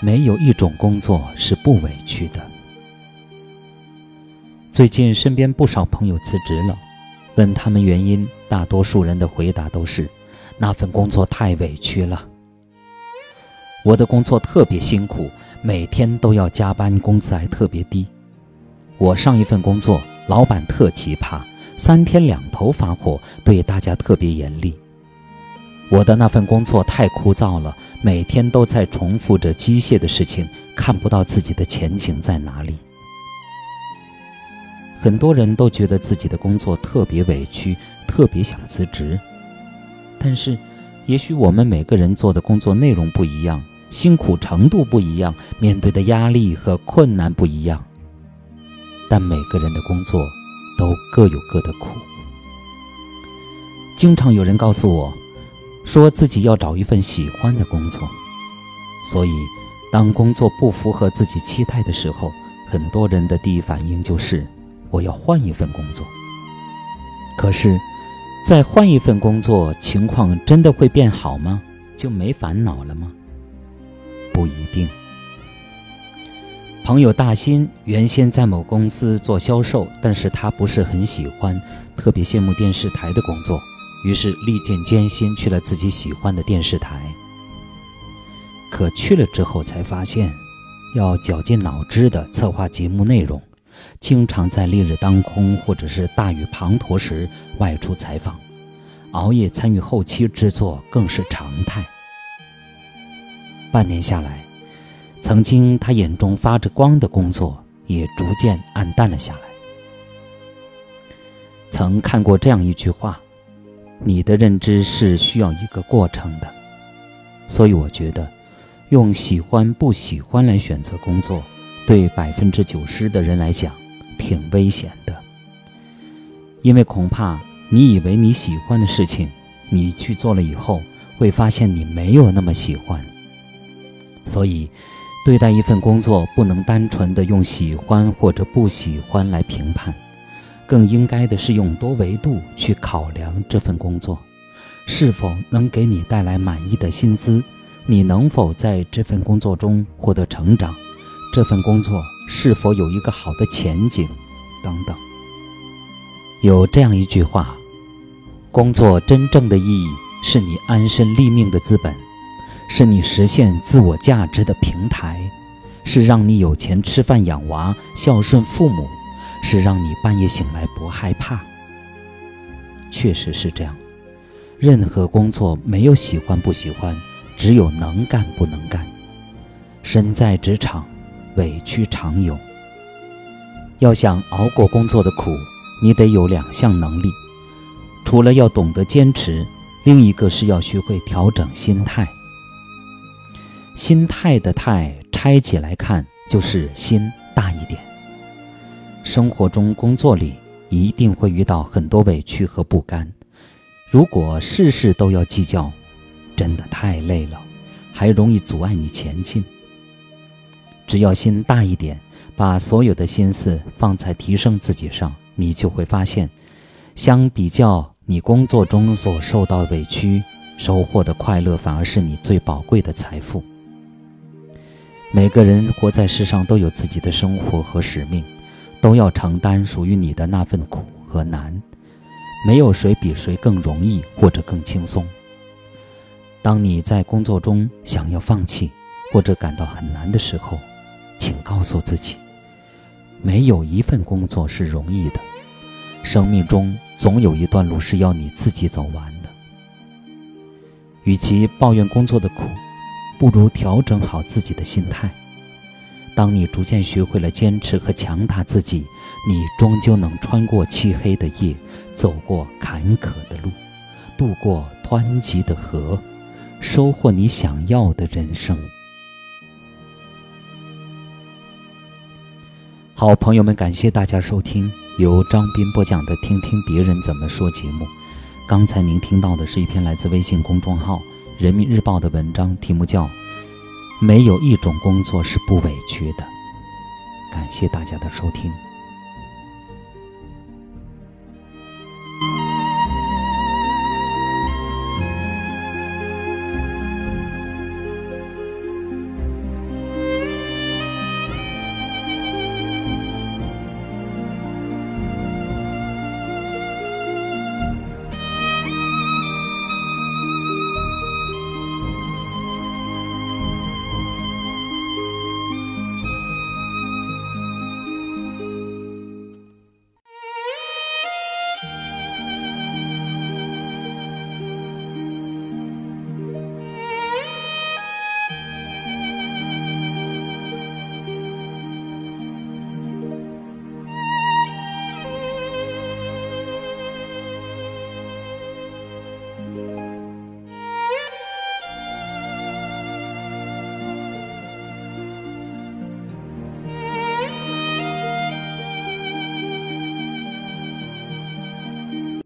没有一种工作是不委屈的。最近身边不少朋友辞职了，问他们原因，大多数人的回答都是：那份工作太委屈了。我的工作特别辛苦，每天都要加班，工资还特别低。我上一份工作，老板特奇葩，三天两头发火，对大家特别严厉。我的那份工作太枯燥了，每天都在重复着机械的事情，看不到自己的前景在哪里。很多人都觉得自己的工作特别委屈，特别想辞职。但是，也许我们每个人做的工作内容不一样，辛苦程度不一样，面对的压力和困难不一样。但每个人的工作都各有各的苦。经常有人告诉我。说自己要找一份喜欢的工作，所以当工作不符合自己期待的时候，很多人的第一反应就是我要换一份工作。可是，再换一份工作，情况真的会变好吗？就没烦恼了吗？不一定。朋友大新原先在某公司做销售，但是他不是很喜欢，特别羡慕电视台的工作。于是历尽艰辛去了自己喜欢的电视台，可去了之后才发现，要绞尽脑汁的策划节目内容，经常在烈日当空或者是大雨滂沱时外出采访，熬夜参与后期制作更是常态。半年下来，曾经他眼中发着光的工作也逐渐暗淡了下来。曾看过这样一句话。你的认知是需要一个过程的，所以我觉得，用喜欢不喜欢来选择工作，对百分之九十的人来讲，挺危险的。因为恐怕你以为你喜欢的事情，你去做了以后，会发现你没有那么喜欢。所以，对待一份工作，不能单纯的用喜欢或者不喜欢来评判。更应该的是用多维度去考量这份工作，是否能给你带来满意的薪资，你能否在这份工作中获得成长，这份工作是否有一个好的前景，等等。有这样一句话：工作真正的意义是你安身立命的资本，是你实现自我价值的平台，是让你有钱吃饭养娃、孝顺父母。是让你半夜醒来不害怕。确实是这样，任何工作没有喜欢不喜欢，只有能干不能干。身在职场，委屈常有。要想熬过工作的苦，你得有两项能力：除了要懂得坚持，另一个是要学会调整心态。心态的“态”拆起来看，就是心大一点。生活中、工作里一定会遇到很多委屈和不甘。如果事事都要计较，真的太累了，还容易阻碍你前进。只要心大一点，把所有的心思放在提升自己上，你就会发现，相比较你工作中所受到委屈，收获的快乐反而是你最宝贵的财富。每个人活在世上都有自己的生活和使命。都要承担属于你的那份苦和难，没有谁比谁更容易或者更轻松。当你在工作中想要放弃或者感到很难的时候，请告诉自己，没有一份工作是容易的，生命中总有一段路是要你自己走完的。与其抱怨工作的苦，不如调整好自己的心态。当你逐渐学会了坚持和强大自己，你终究能穿过漆黑的夜，走过坎坷的路，渡过湍急的河，收获你想要的人生。好，朋友们，感谢大家收听由张斌播讲的《听听别人怎么说》节目。刚才您听到的是一篇来自微信公众号《人民日报》的文章，题目叫。没有一种工作是不委屈的。感谢大家的收听。